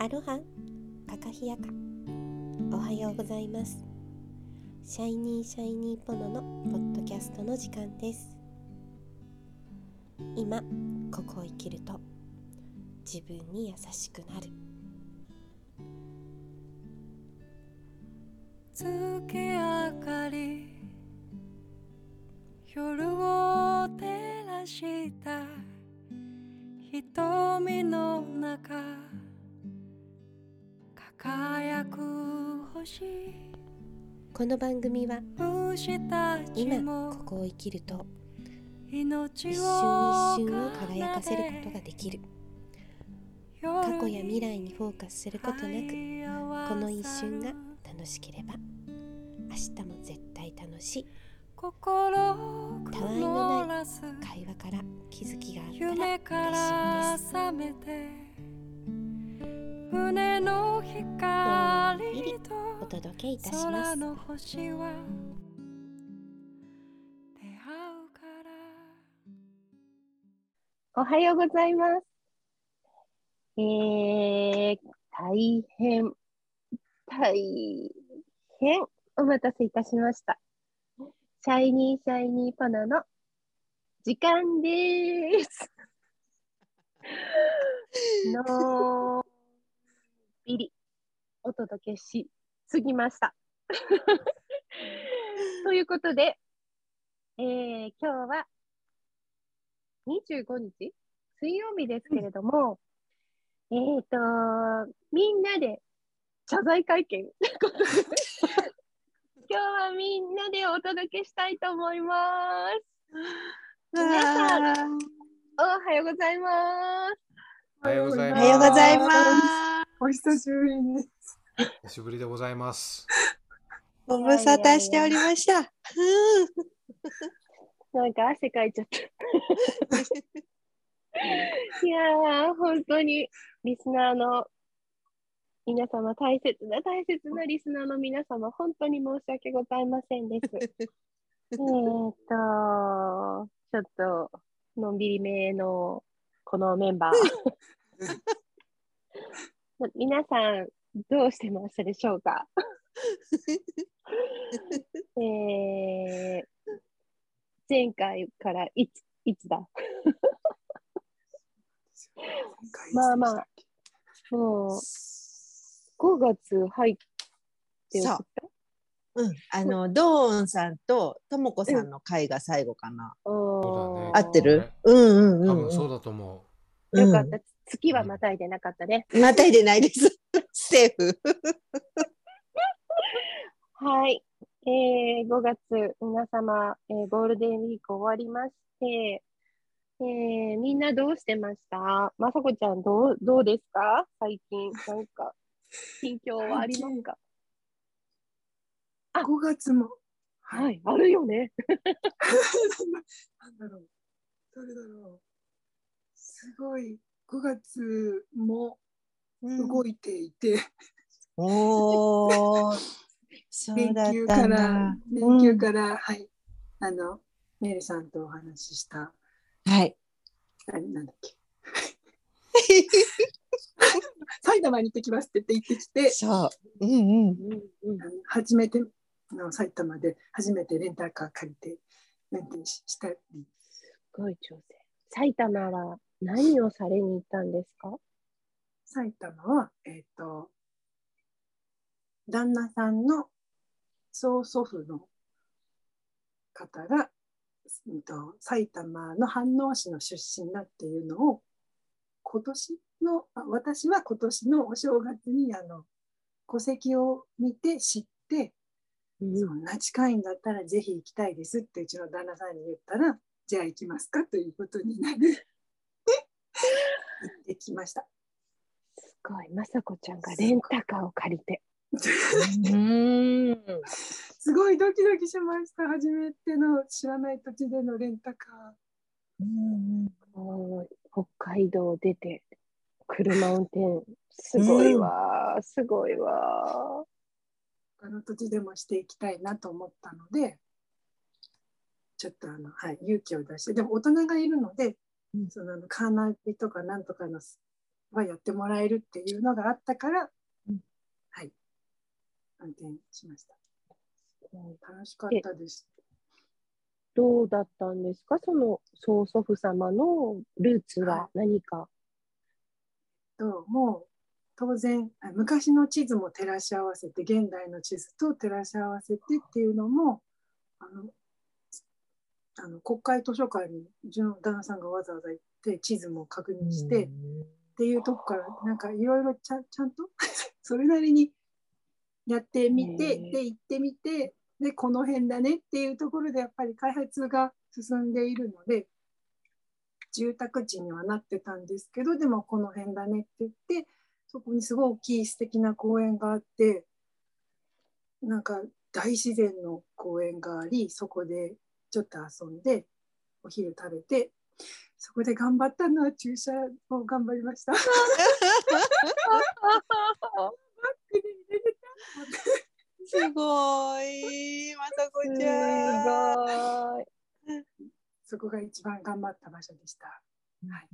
アロハ。カカヒヤカ。おはようございます。シャイニーシャイニーポノのポッドキャストの時間です。今ここを生きると自分に優しくなる。月明かり夜を照らした瞳の中。輝く星。この番組は今もここを生きると一瞬一瞬を輝かせることができる。過過去や未来にフォーカスすることなくこの一瞬が楽しければ明日も絶対楽しい。心たわいのない会話から気づきがあったらら嬉しいです胸の光とお届けいたしま空すの星は出会うからおはようございます。えー、大変、大変お待たせいたしました。シャイニーシャイニーパナの時間でーす。のーびりお届けしすぎました。ということで、えー、今日は25日水曜日ですけれども、えっ、と、みんなで謝罪会見ということで今日はみんなでお届けしたいと思います。皆さん、おはようございます。おはようございおます。お久しぶりです。久しぶりでございます。ご無沙汰しておりました。なんか汗かいちゃった。いやー、本当にリスナーの皆様、大切な大切なリスナーの皆様、本当に申し訳ございませんです。えーっと、ちょっとのんびりめのこのメンバー。皆さん、どうしてましたでしょうか？えー、前回からいついつだ？まあまあ、もう5月入って送ったうん、あの、ドーンさんとともこさんの会が最後かな。おー合ってる？うんうんうんうん。多分そうだと思よかった。月はまたいでなかったね。うん。またいでないです。セーフ。はい。えー、5月、皆様、えーゴールデンウィーク終わりまして、えー、みんなどうしてました？まさこちゃん、どう、どうですか？最近、なんか、近況はありますか？あ5月も。はい、あるよね。なんだろう。どれだろう。すごい。5月も動いていて、う連だっ休から連休から、はい。あの、メルさんとお話しした、はい。あれなんだっけ？埼玉に行ってきますって言って行ってきて、そう。うんうん。うん初めての埼玉で初めてレンタカー借りて運転ししたり、すごい調整。埼玉は何をされに行ったんですか？埼玉は、えっ、と、旦那さんの曽祖父の方が、うんと、埼玉の飯能市の出身だっていうのを、今年の、あ私は今年のお正月にあの戸籍を見て知って、そんな近いんだったらぜひ行きたいですってうちの旦那さんに言ったら、じゃあ行きますかということになり、行ってきました。すごい、まさこちゃんがレンタカーを借りて。うん。すごいドキドキしました。初めての知らない土地でのレンタカもう北海道出て車運転すごいわー、すごいわー。他の土地でもしていきたいなと思ったので、ちょっとあの、はい、勇気を出して、でも大人がいるので、そのあのカーナビとかなんとかのはやってもらえるっていうのがあったから、うん。はい。運転しました。楽しかったです。どうだったんですか？その曽祖父様のルーツは何か？ともう当然あ昔の地図も照らし合わせて現代の地図と照らし合わせてっていうのもあのあの国会図書館にうちの旦那さんがわざわざ行って地図も確認して、っていうとこからなんかいろいろちゃんと それなりにやってみてで行ってみてでこの辺だねっていうところでやっぱり開発が進んでいるので住宅地にはなってたんですけどでもこの辺だねって言ってそこにすごい大きい素敵な公園があってなんか大自然の公園がありそこでちょっと遊んでお昼食べてそこで頑張ったのは駐車を頑張りました。バックで入れてたすごい、まさこちゃん。すごい。そこが一番頑張った場所でした。はい、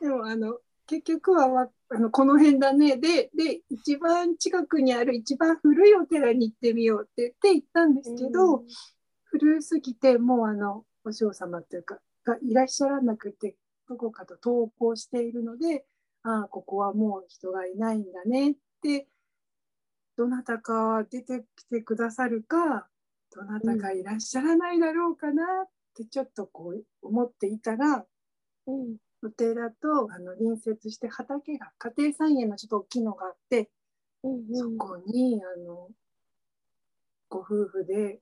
でもあの結局はわあのこの辺だね。でで一番近くにある一番古いお寺に行ってみようって言って行ったんですけど、古すぎてもうあのお嬢様というかがいらっしゃらなくてどこかと投稿しているのでああここはもう人がいないんだねってどなたか出てきてくださるかどなたかいらっしゃらないだろうかなってちょっとこう思っていたらうんお寺とあの隣接して畑が家庭菜園のちょっと大きいのがあってうんそこにあのご夫婦で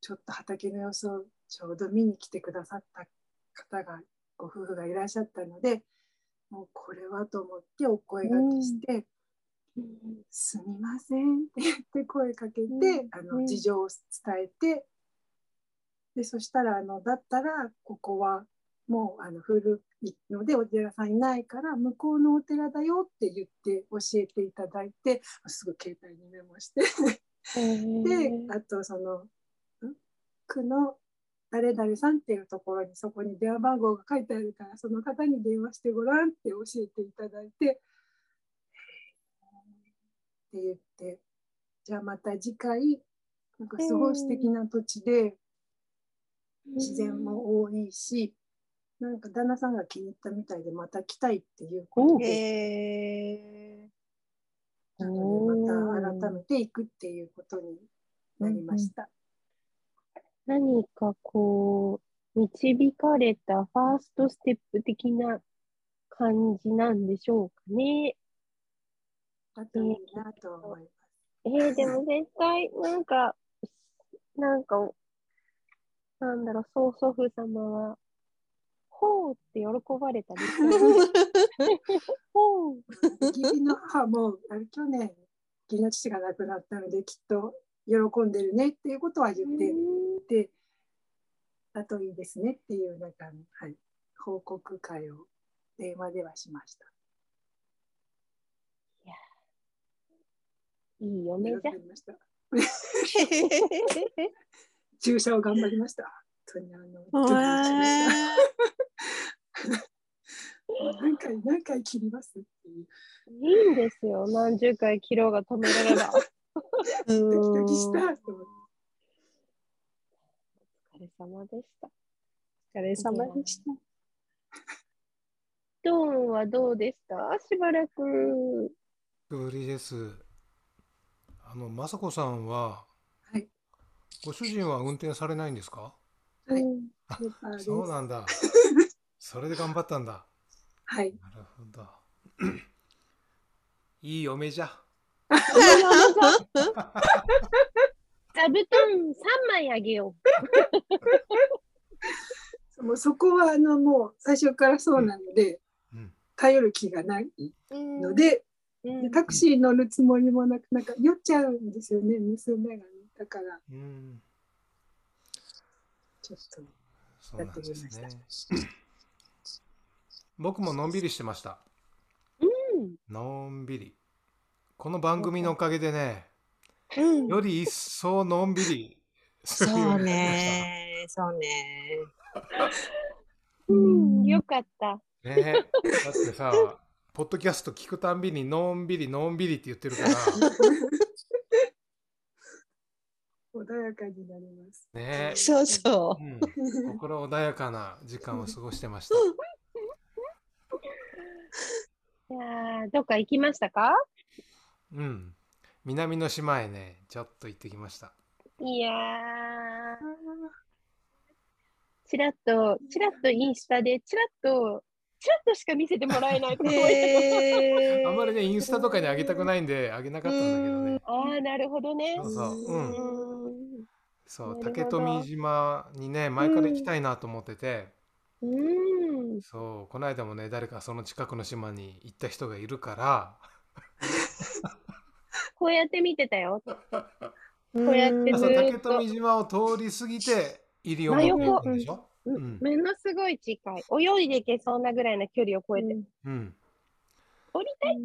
ちょっと畑の様子をちょうど見に来てくださった方がご夫婦がいらっしゃったのでもうこれはと思ってお声がけしてうん「すみません」って言って声かけて、うん。あうん。の事情を伝えてでそしたらあのだったらここはもうあの古いのでお寺さんいないから向こうのお寺だよって言って教えていただいてすぐ携帯にメモして。であとそのん？区の誰々さんっていうところにそこに電話番号が書いてあるからその方に電話してごらんって教えていただいて。って言ってじゃあまた次回なんかすごい素敵な土地で自然も多いしなんか旦那さんが気に入ったみたいでまた来たいっていうことでへなのでまた改めて行くっていうことになりました。何かこう、導かれたファーストステップ的な感じなんでしょうかね。だといいなと思います。えー、でも絶対、なんか、なんか、なんだろう、曽祖父様は、ほうって喜ばれたりする。ほう。義理の母もあれ去年義理の父が亡くなったのできっと喜んでるねっていうことは言っててだといいですねっていうなんか、はい、報告会を電話ではしました。いい嫁じゃ頑張。りました。注射を頑張りました。本当にあのドキドキしました 何回何回切りますっていういいんですよ。何十回キロが止められば。ドキドキしたと思ってお疲れ様でした。お疲れ様でした。ドーンはどうでした？しばらく。ぶりです。あの、雅子さんは、はいご主人は運転されないんですか？はいそうなんだ。それで頑張ったんだ。はいなるほど。いい嫁じゃ。座布団3枚あげよ もうそこはあのもう最初からそうなので、うん。頼る気がないうんので、う。でタクシー乗るつもりもなくなんか酔っちゃうんですよね娘がねだからうん。ちょっとそうなんですね。僕ものんびりしてました。うんのんびり。この番組のおかげでね、うんより一層のんびりするようそうになりました。ね、そうね。うんかった。ねだってさ、ポッドキャスト聞くたんびにのんびりのんびりって言ってるから、穏やかになります。ねそうそうん、心穏やかな時間を過ごしてました。いやーどっか行きましたか？うん。南の島へね、ちょっと行ってきました。いやー。ちらっと、ちらっとインスタで、ちらっと、ちらっとしか見せてもらえないとう。ころ へーあんまりね、インスタとかに上げたくないんで、上げなかったんだけどね。ああ、なるほどね。そうそう。ううん。ん。そう、竹富島にね、前から行きたいなと思ってて、うん。そう、この間もね、誰かその近くの島に行った人がいるから、こうやって見てたよ。こ こうやってずーっと竹富島を通り過ぎて、西表にでしょ？ううんんものすごい近い。泳いでいけそうなぐらいの距離を超えて。うん。降りたい。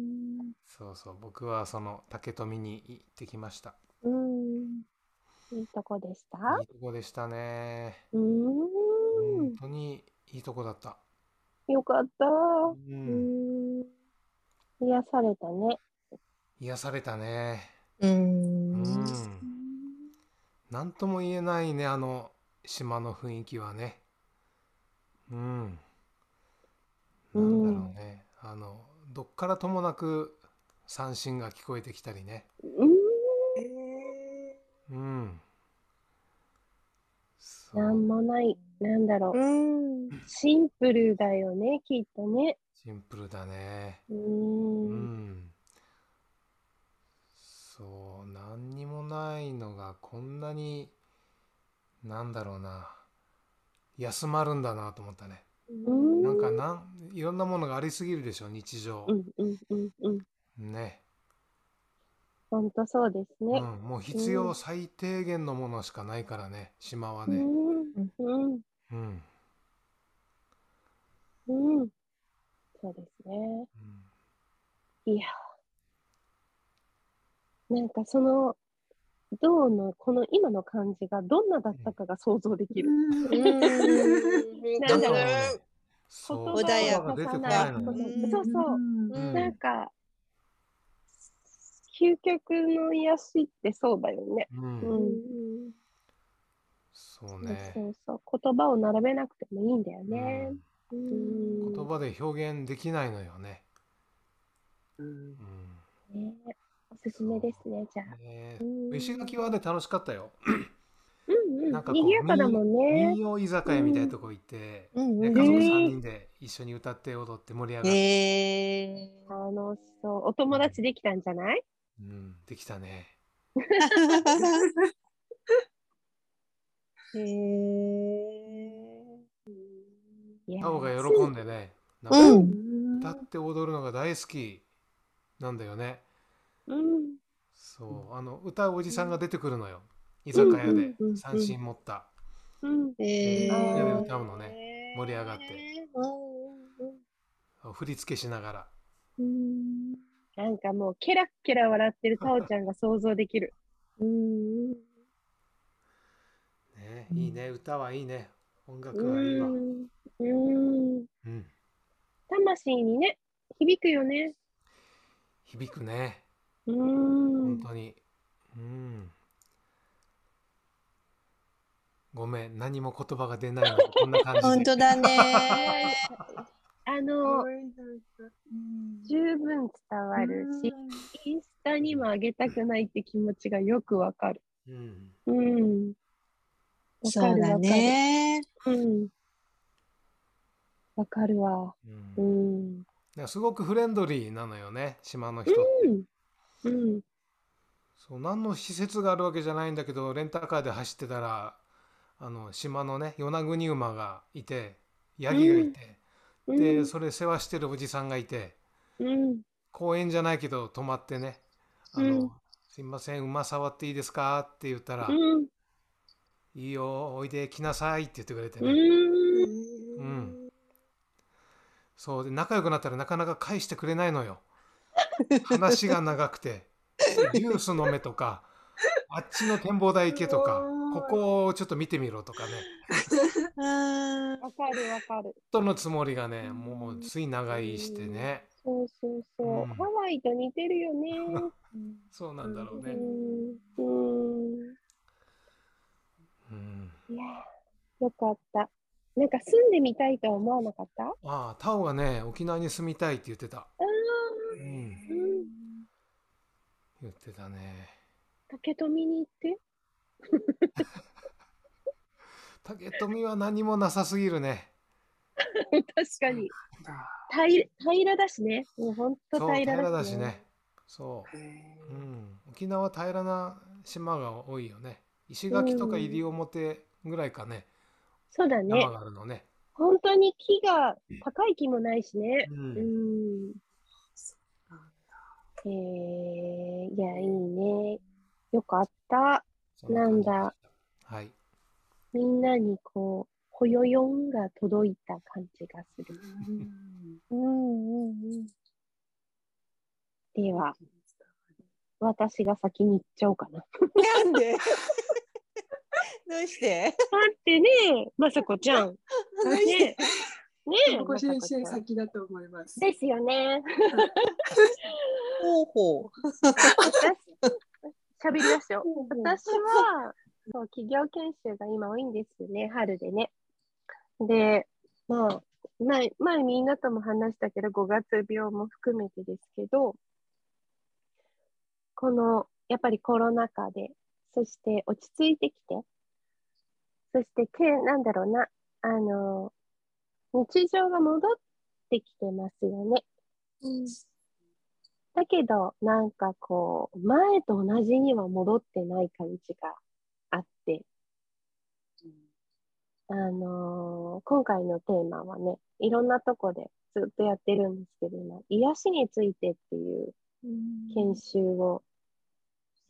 そうそう、僕はその竹富に行ってきました。うん。いいとこでした？いいとこでしたね。うーん。本当にいいとこだった。よかった。う、うんん。癒されたね。癒されたね。ううんん。なんとも言えないね、あの島の雰囲気はね。うん。なんだろうね。あの、どっからともなく三振が聞こえてきたりね。うん。うん。そなんう。もない。なんだろう。うんシンプルだよね、きっとね。シンプルだね。う。うんん。そう、何にもないのがこんなに、なんだろうな、休まるんだなと思ったね。うん。なんかなん、いろんなものがありすぎるでしょ、日常う。んうんうんうん。ね。ほんとそうですうん、ね。もう必要最低限のものしかないからね、島はね。うん。うん。うん。うん。そうですね。うんいや。なんかその、銅のこの今の感じがどんなだったかが想像できる。うんなんだろうね、そう、穏やか言葉が出てこないのよ。うんそうそう。うんなんか、究極の癒しってそうだよね。う、うんん。そうね。そうそう。言葉を並べなくてもいいんだよね。言葉で表現できないのよね。うんうんねおすすめですね、じゃあ。ねうん石垣はね楽しかったよ。うんうんなんかこう賑やかだもんね。民謡居酒屋みたいなとこ行って、う家族へー3人で一緒に歌って踊って盛り上がって、へ楽しそう。お友達できたんじゃない？うん、できたね。ーへいやタオが喜んでね、なんかうん歌って踊るのが大好きなんだよね。うん。そう、あの歌うおじさんが出てくるのよ。居酒屋で三振持った。うん。ーへみんなでー歌うのね。盛り上がって振り付けしながら。うんなんかもう、ケラッケラ笑ってるタオちゃんが想像できる。うん。ね、いいね、歌はいいね。音楽はいいわ。うん。魂にね、響くよね。響くね。うん本。当に。うん。ごめん、何も言葉が出ないの。こんな感じで。本当だね。あの、十分伝わるし、インスタにも上げたくないって気持ちがよくわかる。うん。うん。わそうだかるわかる。ね。うん。わかるわ。う。うんん。だからすごくフレンドリーなのよね、島の人。うん。そう、何の施設があるわけじゃないんだけど、レンタカーで走ってたら、あの、島のね、与那国馬がいて、ヤギがいて、で、それ世話してるおじさんがいて、うん。公園じゃないけど泊まってね、あの、うんすいません、馬触っていいですか？って言ったら、うん。いいよ、おいで、来なさいって言ってくれてうね。ん。うん。そうで、仲良くなったらなかなか返してくれないのよ。話が長くて、ジュース飲めとか、あっちの展望台行けとか、ここをちょっと見てみろとかね。あわかるわかる。とのつもりがね、もうつい長居してね。そうそうそう。うんハワイと似てるよね。そうなんだろうね。うん。うん。うん。いやー、よかった。なんか住んでみたいとは思わなかった？ああ、タオがね、沖縄に住みたいって言ってた。あうん。うん。言ってたね。竹富に行って。竹富は何もなさすぎるね。確かに。だ平平らだしね。もうほんとそう、平らだしね。だしね。そう。へうん。沖縄は平らな島が多いよね。石垣とか西表ぐらいかね。そうだね山。があるのね。本当に木が高い木もないしね。う。うんん。えー、いや、いいね。よかったなんだ。はい。みんなにこう、ほよよんが届いた感じがする。うんうんうん。では、私が先に行っちゃおうかな。なんで？どうして？だってね、まさこちゃん。どうしてねねえ、ここ先生先だと思います。ですよね。ほうほう。私、喋り出すよ。私は、そう、企業研修が今多いんですよね、春でね。で、まあ、前、前みんなとも話したけど、5月病も含めてですけど、この、やっぱりコロナ禍で、そして落ち着いてきて、そして、けなんだろうな、あの、日常が戻ってきてますよね。だけど、なんかこう、前と同じには戻ってない感じがあって、あのー今回のテーマはね、いろんなとこでずっとやってるんですけど、今、癒しについてっていう研修を、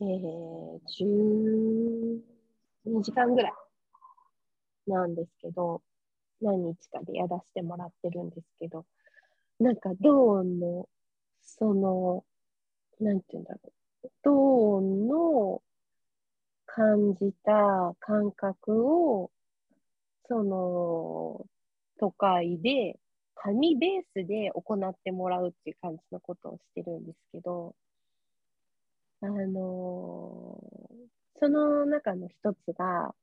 えー、12時間ぐらいなんですけど、何日かでやらせてもらってるんですけど、なんか、ドーンの、その、なんて言うんだろう、ドーンの感じた感覚を、その、都会で、紙ベースで行ってもらうっていう感じのことをしてるんですけど、あのその中の一つが、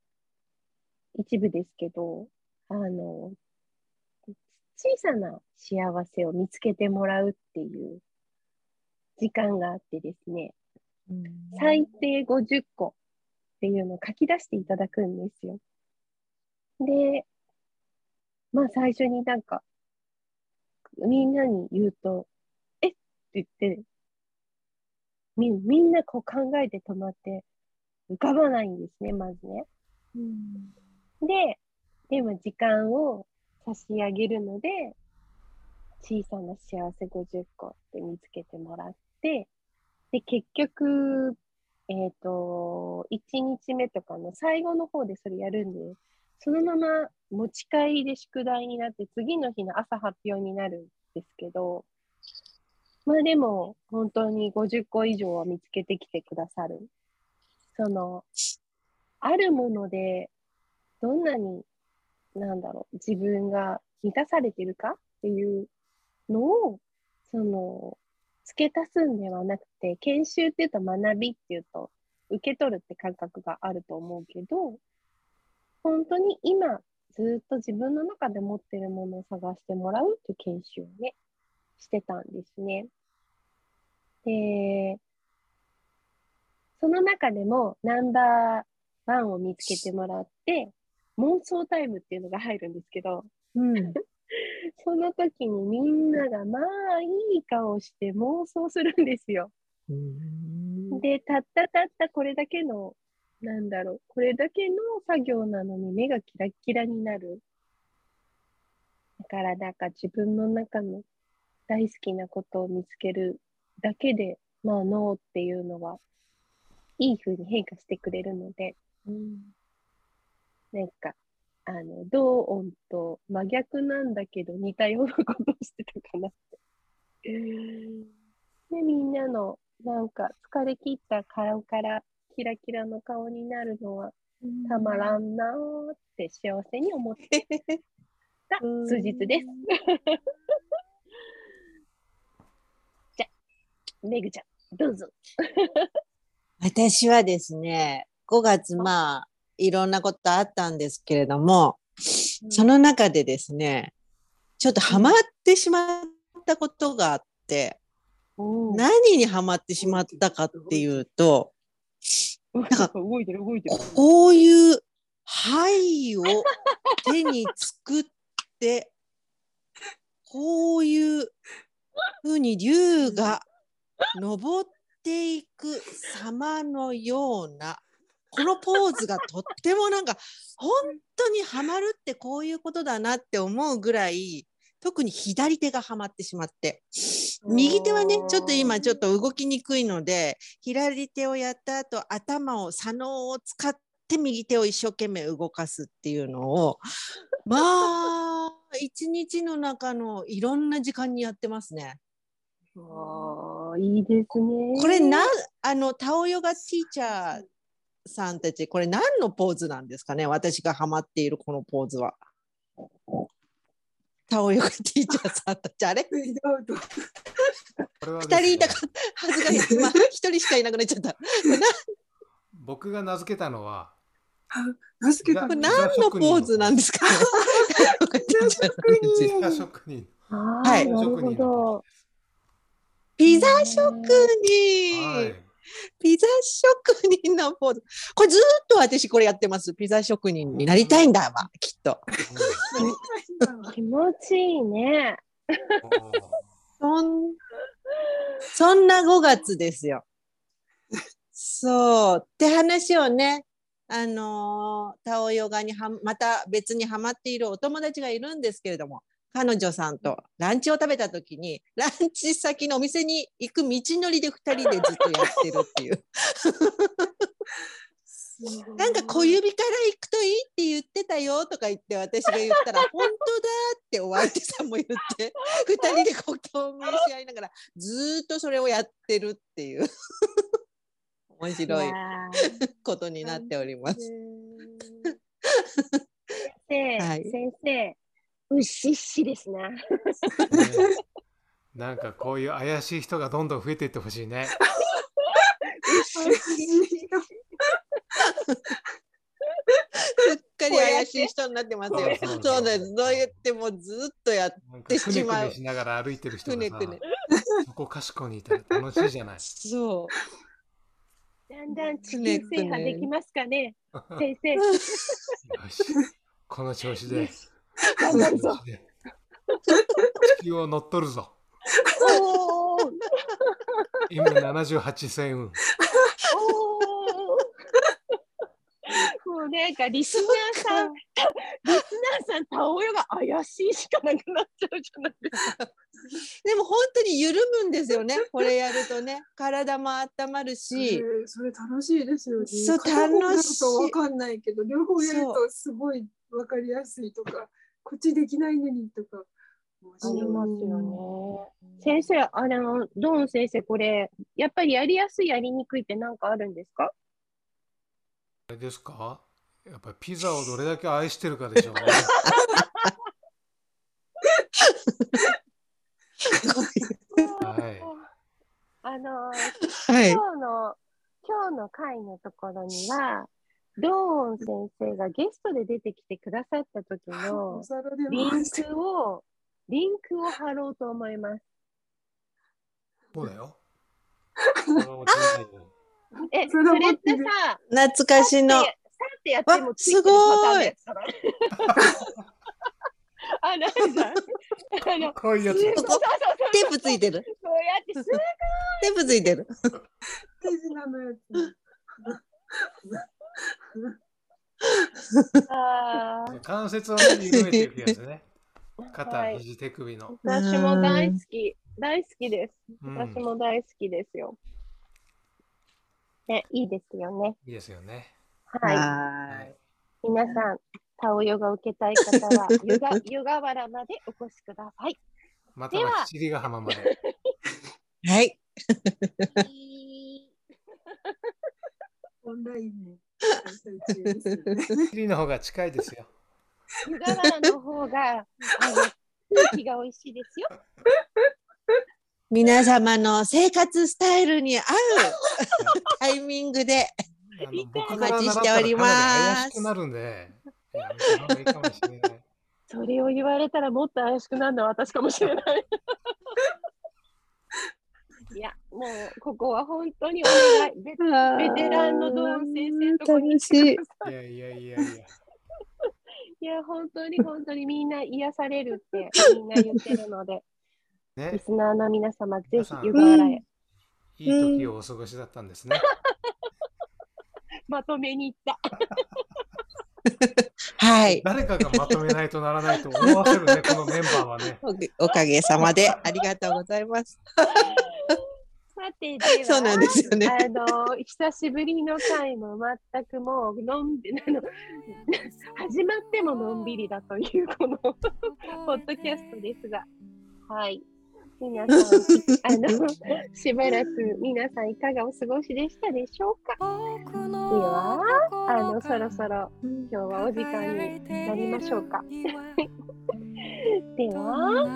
一部ですけど、あの小さな幸せを見つけてもらうっていう時間があってですね、最低50個っていうのを書き出していただくんですよ。で、まあ最初になんか、みんなに言うと、え？って言って、みみんなこう考えて止まって浮かばないんですね、まずね。で、でも時間を差し上げるので、小さな幸せ50個って見つけてもらって、で、結局、えっ、と、1日目とかの最後の方でそれやるんで、そのまま持ち帰りで宿題になって、次の日の朝発表になるんですけど、まあでも、本当に50個以上は見つけてきてくださる。その、あるもので、どんなに、なんだろう、自分が満たされてるかっていうのを、その、付け足すんではなくて、研修っていうと学びっていうと、受け取るって感覚があると思うけど、本当に今、ずっと自分の中で持ってるものを探してもらうっていう研修をね、してたんですね。で、その中でもナンバーワンを見つけてもらって、妄想タイムっていうのが入るんですけど、うん。その時にみんながまあいい顔して妄想するんですよ。で、たったたったこれだけの、なんだろう、これだけの作業なのに目がキラッキラになる。だから、なんか自分の中の大好きなことを見つけるだけで、まあ脳っていうのは、いい風に変化してくれるので、なんか、あの、同音と真逆なんだけど似たようなことをしてたかなって。で、みんなの、なんか、疲れ切った顔からキラキラの顔になるのは、たまらんなーって幸せに思ってた 数日です。じゃあ、めぐちゃん、どうぞ。私はですね、5月まあ、いろんなことあったんですけれども、その中でですね、ちょっとハマってしまったことがあって、何にハマってしまったかっていうと、か動いてる動いてる。こういう牌を手に作って、こういうふうに竜が登っていく様のような、このポーズがとってもなんか、本当にハマるってこういうことだなって思うぐらい、特に左手がハマってしまって、右手はね、ちょっと今ちょっと動きにくいので、左手をやった後、頭を、左脳を使って右手を一生懸命動かすっていうのを、まあ、一日の中のいろんな時間にやってますね。いいですね。これな、あの、タオヨガティーチャーさんたち、これ何のポーズなんですかね？私がハマっているこのポーズは。タオヨガティーチャーさんたち、あれ？二人いたですねはずが、まあ、一人しかいなくなっちゃった。僕が名付けたのは、名付けたこれの。何のポーズなんですか ピザ職人。はいなるほ職人のど。ピザ職人、はい。ピザ職人のポーズ。これずーっと私これやってます。ピザ職人になりたいんだわ、きっと。気持ちいいね。そんそんな5月ですよ。そう。って話をね、あのータオヨガにはまた別にハマっているお友達がいるんですけれども、彼女さんとランチを食べた時に、ランチ先のお店に行く道のりで2人でずっとやってるっていう。なんか小指から行くといいって言ってたよとか言って私が言ったら本当だってお相手さんも言って2人でこう共鳴し合いながらずーっとそれをやってるっていう面白いやことになっております。ー先生、はい先生、うっしっしですね。ねなんかこういう怪しい人がどんどん増えていってほしいね。すっかり怪しい人になってますよ。そうです。そう言ってもうずっとやっなんかでくねくしまうねしながら歩いてる人がさくねくね。そこかしこにいたら楽しいじゃない。そう。だんだん地球制覇できますかね、先生。よし。この調子で。頑張るぞ。地球を乗っ取るぞ。今78千運。おーもうなんかリスナーさん、リスナーさん、タオヨが怪しいしかなくなっちゃうじゃないですか。でも本当に緩むんですよね。これやるとね。体も温まるし。えーそれ楽しいですよね。そう楽しいとわかんないけど、両方やるとすごいわかりやすいとか、こっちできないのにとか。ありますよね。先生、あの、ドーン先生、これ、やっぱりやりやすい、やりにくいって何かあるんですか？あれですか？やっぱりピザをどれだけ愛してるかでしょうね。はい。あの、はい。今日の、今日の回のところには、ドーン先生がゲストで出てきてくださった時のリンクを、リンクを貼ろうと思います。そうだよ。え、それってさ、懐かしの。さってやってもわついてるパターンのやつすだな あ、なんだ。あの、こういうやつそうそうそうそう。テープついてる。そうやってすテープついてる。手品のやつ。関節をね、緩めていくやつね。肩、はい肘、手首の。私も大好き。大好きです。うん私も大好きですよ。ね、いいですよね。いいですよね。はい。は皆さん、タオヨガを受けたい方は、湯が湯河原までお越しください。またではは七里ヶ浜まで。い。はい。オンラインね。開催中ですね。チリの方が近いですよ。湯河原の方が、あの、空気が美味しいですよ。皆様の生活スタイルに合う タイミングでお待ちしております。それを言われたらもっと怪しくなるのは私かもしれない。もうここは本当にお願い。ベベテランのドーン先生のとこに来てくださいいやいやいやいや。いや、本当に本当にみんな癒されるって みんな言ってるので、リね、スナーの皆様、ぜひ湯河原へいい時をお過ごしだったんですね。まとめに行った。はい誰かがまとめないとならないと思わせるね、このメンバーはね。おおかげさまでありがとうございます。そうなんですよね。あの、久しぶりの回も全くもう、のんびあの、始まってものんびりだという、この、ポッドキャストですが、はい。皆さん、あの、しばらく皆さんいかがお過ごしでしたでしょうか？でははあの、そろそろ今日はお時間になりましょうか。では、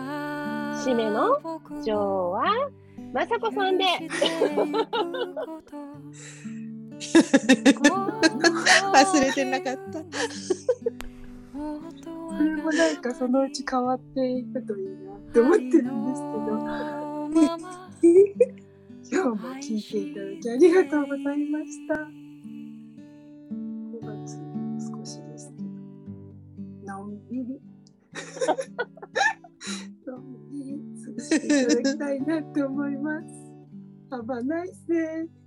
締めの今日は、まさこさんで、忘れてなかった。これもなんかそのうち変わっていくといいなって思ってるんですけど、今日も聞いていただきありがとうございました。5月少しですけど、のんびり。のんびり過ごしていただきたいなって思います。Have a nice day.